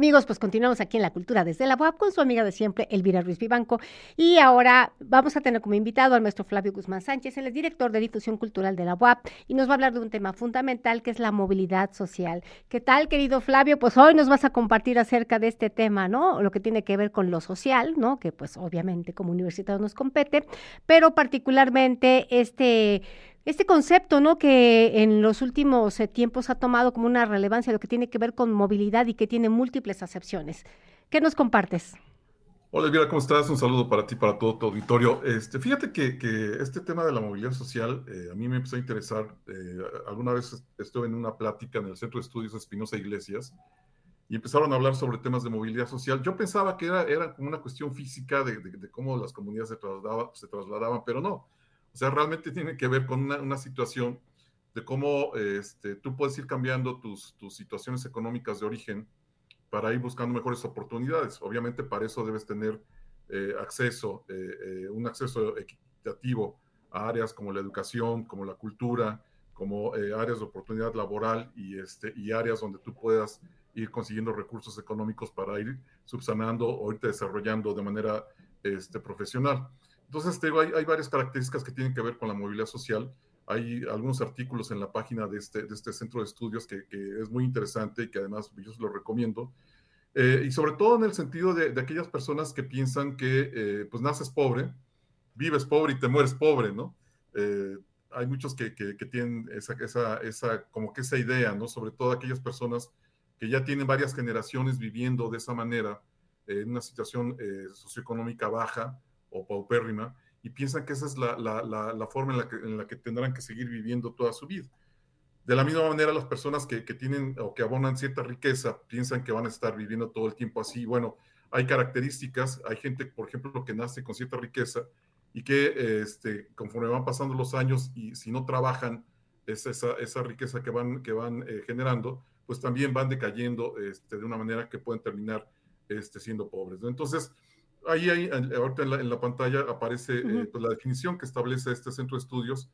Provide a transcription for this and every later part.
Amigos, pues continuamos aquí en la cultura desde la UAP con su amiga de siempre, Elvira Ruiz Vivanco. Y ahora vamos a tener como invitado al maestro Flavio Guzmán Sánchez, él es director de difusión cultural de la UAP y nos va a hablar de un tema fundamental que es la movilidad social. ¿Qué tal, querido Flavio? Pues hoy nos vas a compartir acerca de este tema, ¿no? Lo que tiene que ver con lo social, ¿no? Que pues obviamente como universitario nos compete, pero particularmente este este concepto, ¿no? Que en los últimos eh, tiempos ha tomado como una relevancia lo que tiene que ver con movilidad y que tiene múltiples acepciones. ¿Qué nos compartes? Hola Elvira, ¿cómo estás? Un saludo para ti, para todo tu auditorio. Este, fíjate que, este tema de la movilidad social eh, a mí me empezó a interesar. Eh, alguna vez estuve en una plática en el Centro de Estudios Espinosa Iglesias y empezaron a hablar sobre temas de movilidad social. Yo pensaba que era, era como una cuestión física de, cómo las comunidades se, se trasladaban, pero no o sea, realmente tiene que ver con una, situación de cómo este, tú puedes ir cambiando tus, situaciones económicas de origen para ir buscando mejores oportunidades. Obviamente para eso debes tener eh, acceso, eh, eh, un acceso equitativo a áreas como la educación, como la cultura, como áreas de oportunidad laboral y, este, y áreas donde tú puedas ir consiguiendo recursos económicos para ir subsanando o irte desarrollando de manera este, profesional. Entonces, hay, varias características que tienen que ver con la movilidad social. Hay algunos artículos en la página de este, de este centro de estudios que, es muy interesante y que además yo se lo recomiendo. Eh, y sobre todo en el sentido de, aquellas personas que piensan que eh, pues naces pobre, vives pobre y te mueres pobre, ¿no? Eh, hay muchos que, que, tienen esa, esa, esa, como que esa idea, ¿no? Sobre todo aquellas personas que ya tienen varias generaciones viviendo de esa manera, en una situación socioeconómica baja, o paupérrima y piensan que esa es la, la, la, forma en la, que, en la, que, tendrán que seguir viviendo toda su vida. De la misma manera, las personas que, que, tienen o que abonan cierta riqueza piensan que van a estar viviendo todo el tiempo así. Bueno, hay características, hay gente, por ejemplo, que nace con cierta riqueza y que este, conforme van pasando los años y si no trabajan esa, esa, riqueza que van, que van eh, generando, pues también van decayendo este, de una manera que pueden terminar este, siendo pobres. Entonces, ahí, ahí ahorita en la, pantalla aparece eh, pues, la definición que establece este centro de estudios,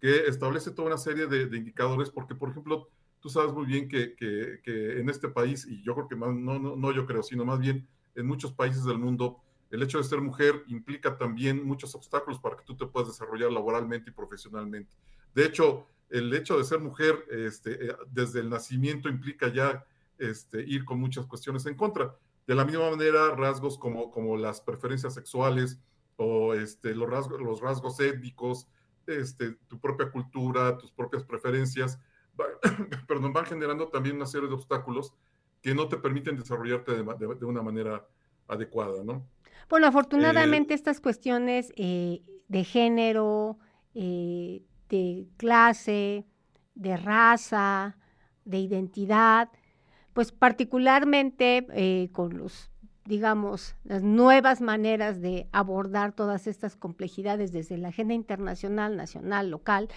que establece toda una serie de, indicadores, porque, por ejemplo, tú sabes muy bien que, que, en este país, y yo creo que más, no, no, no yo creo, sino más bien en muchos países del mundo, el hecho de ser mujer implica también muchos obstáculos para que tú te puedas desarrollar laboralmente y profesionalmente. De hecho, el hecho de ser mujer este, eh, desde el nacimiento implica ya este, ir con muchas cuestiones en contra. De la misma manera, rasgos como, como las preferencias sexuales o este, los, rasgos, los rasgos étnicos, este, tu propia cultura, tus propias preferencias, perdón, van generando también una serie de obstáculos que no te permiten desarrollarte de, una manera adecuada, ¿no? Bueno, afortunadamente eh, estas cuestiones eh, de género, eh, de clase, de raza, de identidad, pues particularmente eh, con los, digamos, las nuevas maneras de abordar todas estas complejidades desde la agenda internacional, nacional, local,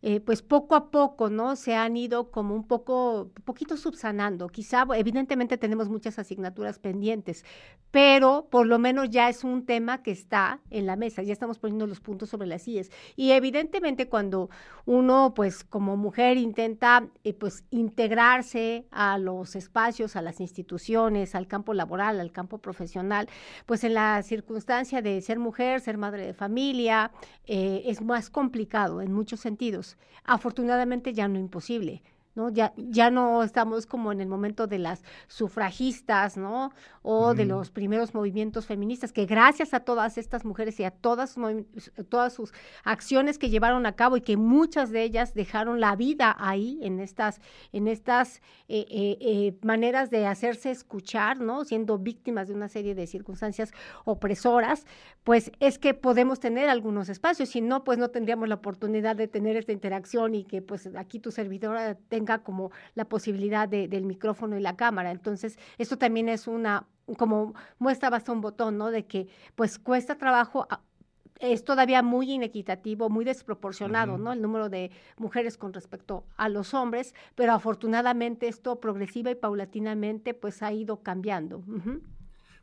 eh, pues poco a poco, ¿no? Se han ido como un poco, poquito subsanando. Quizá, evidentemente tenemos muchas asignaturas pendientes, pero por lo menos ya es un tema que está en la mesa, ya estamos poniendo los puntos sobre las IES. Y evidentemente cuando uno, pues como mujer intenta, eh, pues integrarse a los espacios, a las instituciones, al campo laboral, al campo profesional, pues en la circunstancia de ser mujer, ser madre de familia, eh, es más complicado en muchos sentidos. Afortunadamente ya no imposible. ¿No? Ya, ya no estamos como en el momento de las sufragistas, ¿no? O de los primeros movimientos feministas, que gracias a todas estas mujeres y a todas, todas sus acciones que llevaron a cabo y que muchas de ellas dejaron la vida ahí en estas, en estas eh, eh, eh, maneras de hacerse escuchar, ¿no? Siendo víctimas de una serie de circunstancias opresoras, pues es que podemos tener algunos espacios, si no, pues no tendríamos la oportunidad de tener esta interacción y que pues aquí tu servidora tenga como la posibilidad del micrófono y la cámara. Entonces, esto también es una, como muestra basta un botón, ¿no? De que pues cuesta trabajo ah, es todavía muy inequitativo, muy desproporcionado, ¿no? El número de mujeres con respecto a los hombres, pero afortunadamente esto progresiva y paulatinamente pues ha ido cambiando.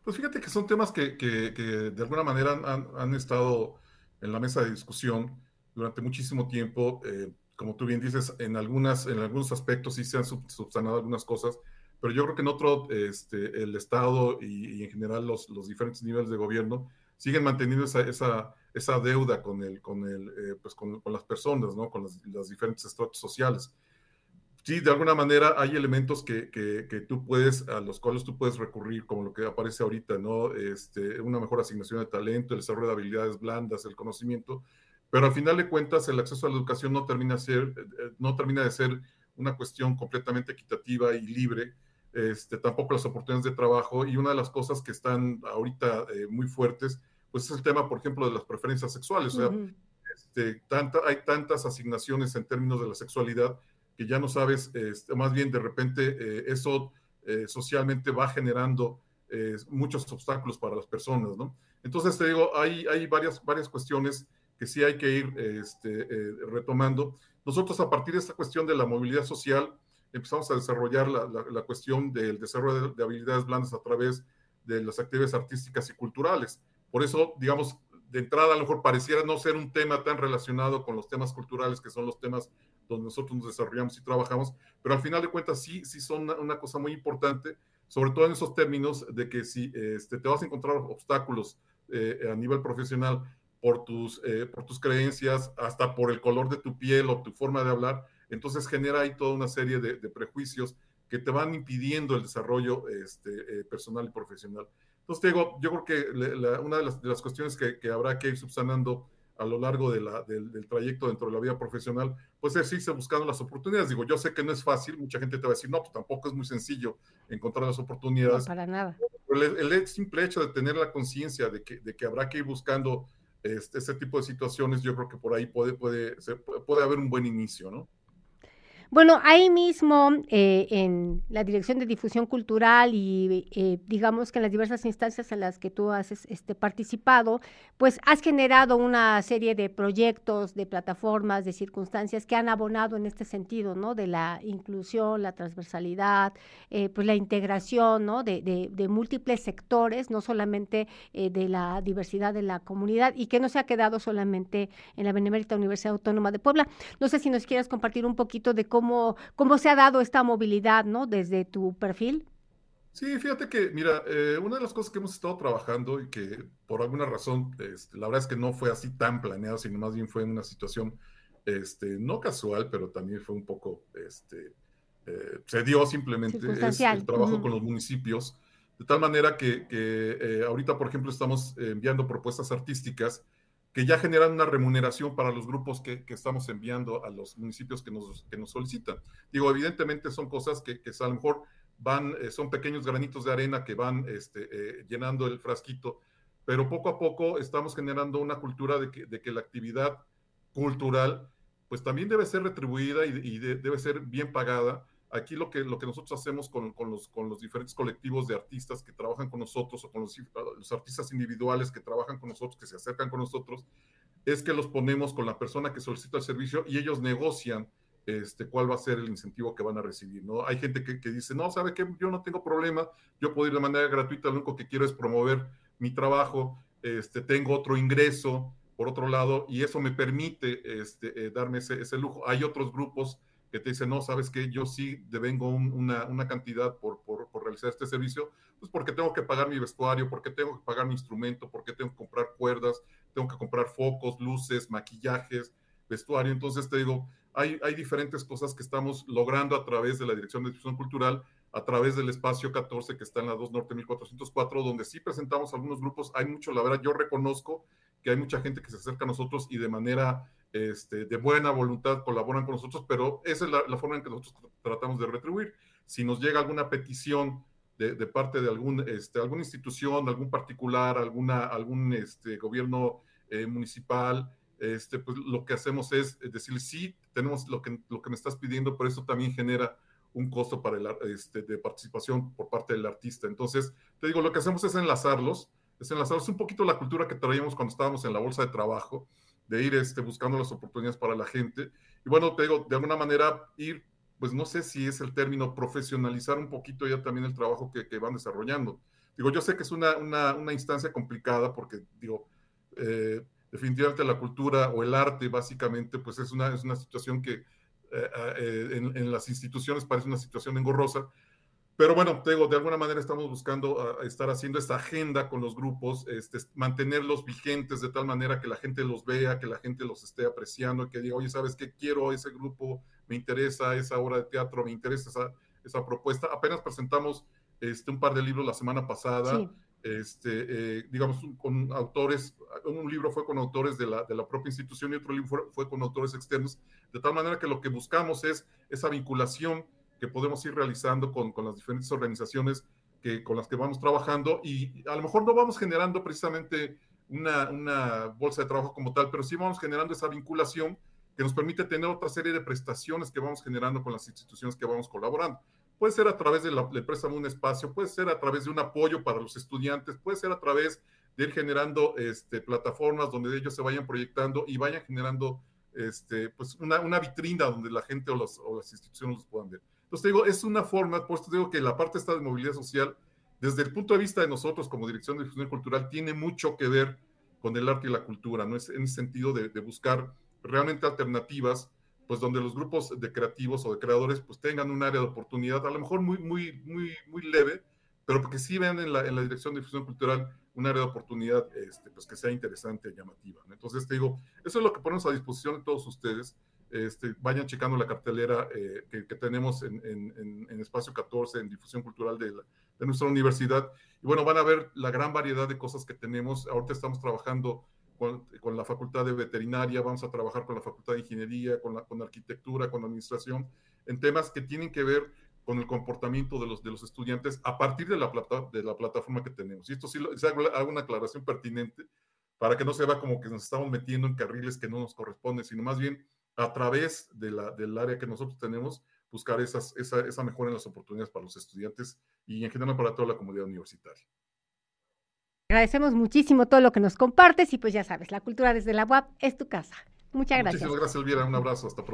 Pues fíjate que son temas que, que, de alguna manera han, han, estado en la mesa de discusión durante muchísimo tiempo. Eh, como tú bien dices, en, algunas, en algunos aspectos sí se han subsanado algunas cosas, pero yo creo que en otro, este, el Estado y, en general los, los, diferentes niveles de gobierno siguen manteniendo esa, esa, esa deuda con, el, con, el, eh, pues con, con, las personas, ¿no? con las, las, diferentes estratos sociales. Sí, de alguna manera hay elementos que, que, que, tú puedes, a los cuales tú puedes recurrir, como lo que aparece ahorita, ¿no? Este, una mejor asignación de talento, el desarrollo de habilidades blandas, el conocimiento, pero al final de cuentas el acceso a la educación no termina, ser, eh, no termina de ser una cuestión completamente equitativa y libre, este, tampoco las oportunidades de trabajo y una de las cosas que están ahorita eh, muy fuertes, pues es el tema, por ejemplo, de las preferencias sexuales. O sea, este, tanta, hay tantas asignaciones en términos de la sexualidad que ya no sabes, este, más bien de repente eh, eso eh, socialmente va generando muchos obstáculos para las personas, ¿no? Entonces te digo, hay, hay varias, varias cuestiones que sí hay que ir este, retomando. Nosotros a partir de esta cuestión de la movilidad social, empezamos a desarrollar la, la, cuestión del desarrollo de, habilidades blandas a través de las actividades artísticas y culturales. Por eso, digamos, de entrada a lo mejor pareciera no ser un tema tan relacionado con los temas culturales, que son los temas donde nosotros nos desarrollamos y trabajamos, pero al final de cuentas sí, sí son una, cosa muy importante, sobre todo en esos términos de que si este, te vas a encontrar obstáculos eh, a nivel profesional por tus, eh, por tus creencias, hasta por el color de tu piel o tu forma de hablar, entonces genera ahí toda una serie de, prejuicios que te van impidiendo el desarrollo este, eh, personal y profesional. Entonces, te digo, yo creo que una de las, cuestiones que, habrá que ir subsanando a lo largo de la, del, trayecto dentro de la vida profesional, pues es irse buscando las oportunidades. Digo, yo sé que no es fácil, mucha gente te va a decir, no, pues tampoco es muy sencillo encontrar las oportunidades. No, para nada. El, el, simple hecho de tener la conciencia de que, de que habrá que ir buscando este, este, tipo de situaciones, yo creo que por ahí puede, puede, puede haber un buen inicio, ¿no? Bueno, ahí mismo eh, en la Dirección de Difusión Cultural y eh, digamos que en las diversas instancias en las que tú has este, participado, pues has generado una serie de proyectos, de plataformas, de circunstancias que han abonado en este sentido, ¿no? De la inclusión, la transversalidad, eh, pues la integración, ¿no? De, de, múltiples sectores, no solamente de la diversidad de la comunidad y que no se ha quedado solamente en la Benemérita Universidad Autónoma de Puebla. No sé si nos quieras compartir un poquito de cómo, cómo se ha dado esta movilidad, ¿no? Desde tu perfil. Sí, fíjate que, mira, eh, una de las cosas que hemos estado trabajando y que por alguna razón, este, la verdad es que no fue así tan planeado, sino más bien fue en una situación este, no casual, pero también fue un poco, este, eh, se dio simplemente es el trabajo con los municipios, de tal manera que, que eh, ahorita, por ejemplo, estamos enviando propuestas artísticas que ya generan una remuneración para los grupos que, que, estamos enviando a los municipios que nos, que nos solicitan. Digo, evidentemente son cosas que, que a lo mejor van, eh, son pequeños granitos de arena que van este, eh, llenando el frasquito, pero poco a poco estamos generando una cultura de que, de que la actividad cultural pues también debe ser retribuida y, y debe ser bien pagada Aquí lo que, lo que nosotros hacemos con, con, los, con los diferentes colectivos de artistas que trabajan con nosotros o con los, los, artistas individuales que trabajan con nosotros, que se acercan con nosotros, es que los ponemos con la persona que solicita el servicio y ellos negocian este, cuál va a ser el incentivo que van a recibir. ¿no? Hay gente que, que dice, no, ¿sabe qué? Yo no tengo problema, yo puedo ir de manera gratuita, lo único que quiero es promover mi trabajo, este, tengo otro ingreso, por otro lado, y eso me permite este, eh, darme ese, ese lujo. Hay otros grupos que te dice, no, sabes que yo sí devengo una, una, cantidad por, por, por, realizar este servicio, pues porque tengo que pagar mi vestuario, porque tengo que pagar mi instrumento, porque tengo que comprar cuerdas, tengo que comprar focos, luces, maquillajes, vestuario. Entonces te digo, hay, hay diferentes cosas que estamos logrando a través de la Dirección de Difusión Cultural, a través del espacio 14 que está en la 2 Norte 1404, donde sí presentamos algunos grupos. Hay mucho, la verdad, yo reconozco que hay mucha gente que se acerca a nosotros y de manera este, de buena voluntad colaboran con nosotros, pero esa es la, forma en que nosotros tratamos de retribuir. Si nos llega alguna petición de, parte de algún, este, alguna institución, algún particular, alguna, algún este, gobierno eh, municipal, este, pues lo que hacemos es decir, sí, tenemos lo que, lo que me estás pidiendo, pero eso también genera un costo para el, este, de participación por parte del artista. Entonces, te digo, lo que hacemos es enlazarlos, es enlazarlos un poquito la cultura que traíamos cuando estábamos en la bolsa de trabajo, de ir este, buscando las oportunidades para la gente. Y bueno, te digo, de alguna manera ir, pues no sé si es el término, profesionalizar un poquito ya también el trabajo que, que van desarrollando. Digo, yo sé que es una, una, instancia complicada porque, digo, eh, definitivamente la cultura o el arte básicamente, pues es una, es una situación que eh, eh, en, en, las instituciones parece una situación engorrosa, pero bueno, te digo, de alguna manera estamos buscando ah, estar haciendo esta agenda con los grupos, este, mantenerlos vigentes de tal manera que la gente los vea, que la gente los esté apreciando, que diga, oye, ¿sabes qué? Quiero ese grupo, me interesa esa obra de teatro, me interesa esa, esa propuesta. Apenas presentamos este, un par de libros la semana pasada, este, eh, digamos, con autores, un libro fue con autores de la, de la propia institución y otro libro fue, fue con autores externos, de tal manera que lo que buscamos es esa vinculación que podemos ir realizando con, con las diferentes organizaciones que, con las que vamos trabajando y a lo mejor no vamos generando precisamente una, una, bolsa de trabajo como tal, pero sí vamos generando esa vinculación que nos permite tener otra serie de prestaciones que vamos generando con las instituciones que vamos colaborando. Puede ser a través de la, del préstamo de un espacio, puede ser a través de un apoyo para los estudiantes, puede ser a través de ir generando este, plataformas donde ellos se vayan proyectando y vayan generando este, pues una, una vitrina donde la gente o, los, o las instituciones los puedan ver. Entonces, digo, es una forma, por eso digo que la parte esta de movilidad social, desde el punto de vista de nosotros como Dirección de Difusión Cultural, tiene mucho que ver con el arte y la cultura, ¿no? Es en el sentido de, buscar realmente alternativas, pues donde los grupos de creativos o de creadores pues tengan un área de oportunidad, a lo mejor muy, muy, muy, muy leve, pero porque sí vean en la, Dirección de Difusión Cultural un área de oportunidad este, pues que sea interesante, llamativa. ¿no? Entonces, te digo, eso es lo que ponemos a disposición de todos ustedes. Este, vayan checando la cartelera eh, que, que, tenemos en, en, en, Espacio 14, en difusión cultural de, la, de, nuestra universidad. Y bueno, van a ver la gran variedad de cosas que tenemos. Ahorita estamos trabajando con, con la Facultad de Veterinaria, vamos a trabajar con la Facultad de Ingeniería, con, la, con Arquitectura, con Administración, en temas que tienen que ver con el comportamiento de los, de los estudiantes a partir de la, plata, de la plataforma que tenemos. Y esto sí hago, hago una aclaración pertinente para que no se vea como que nos estamos metiendo en carriles que no nos corresponden, sino más bien a través de la, del área que nosotros tenemos, buscar esas, esa, esa mejora en las oportunidades para los estudiantes y en general para toda la comunidad universitaria. Agradecemos muchísimo todo lo que nos compartes y pues ya sabes, la cultura desde la UAP es tu casa. Muchas gracias. Muchísimas gracias, Elvira. Un abrazo. Hasta pronto.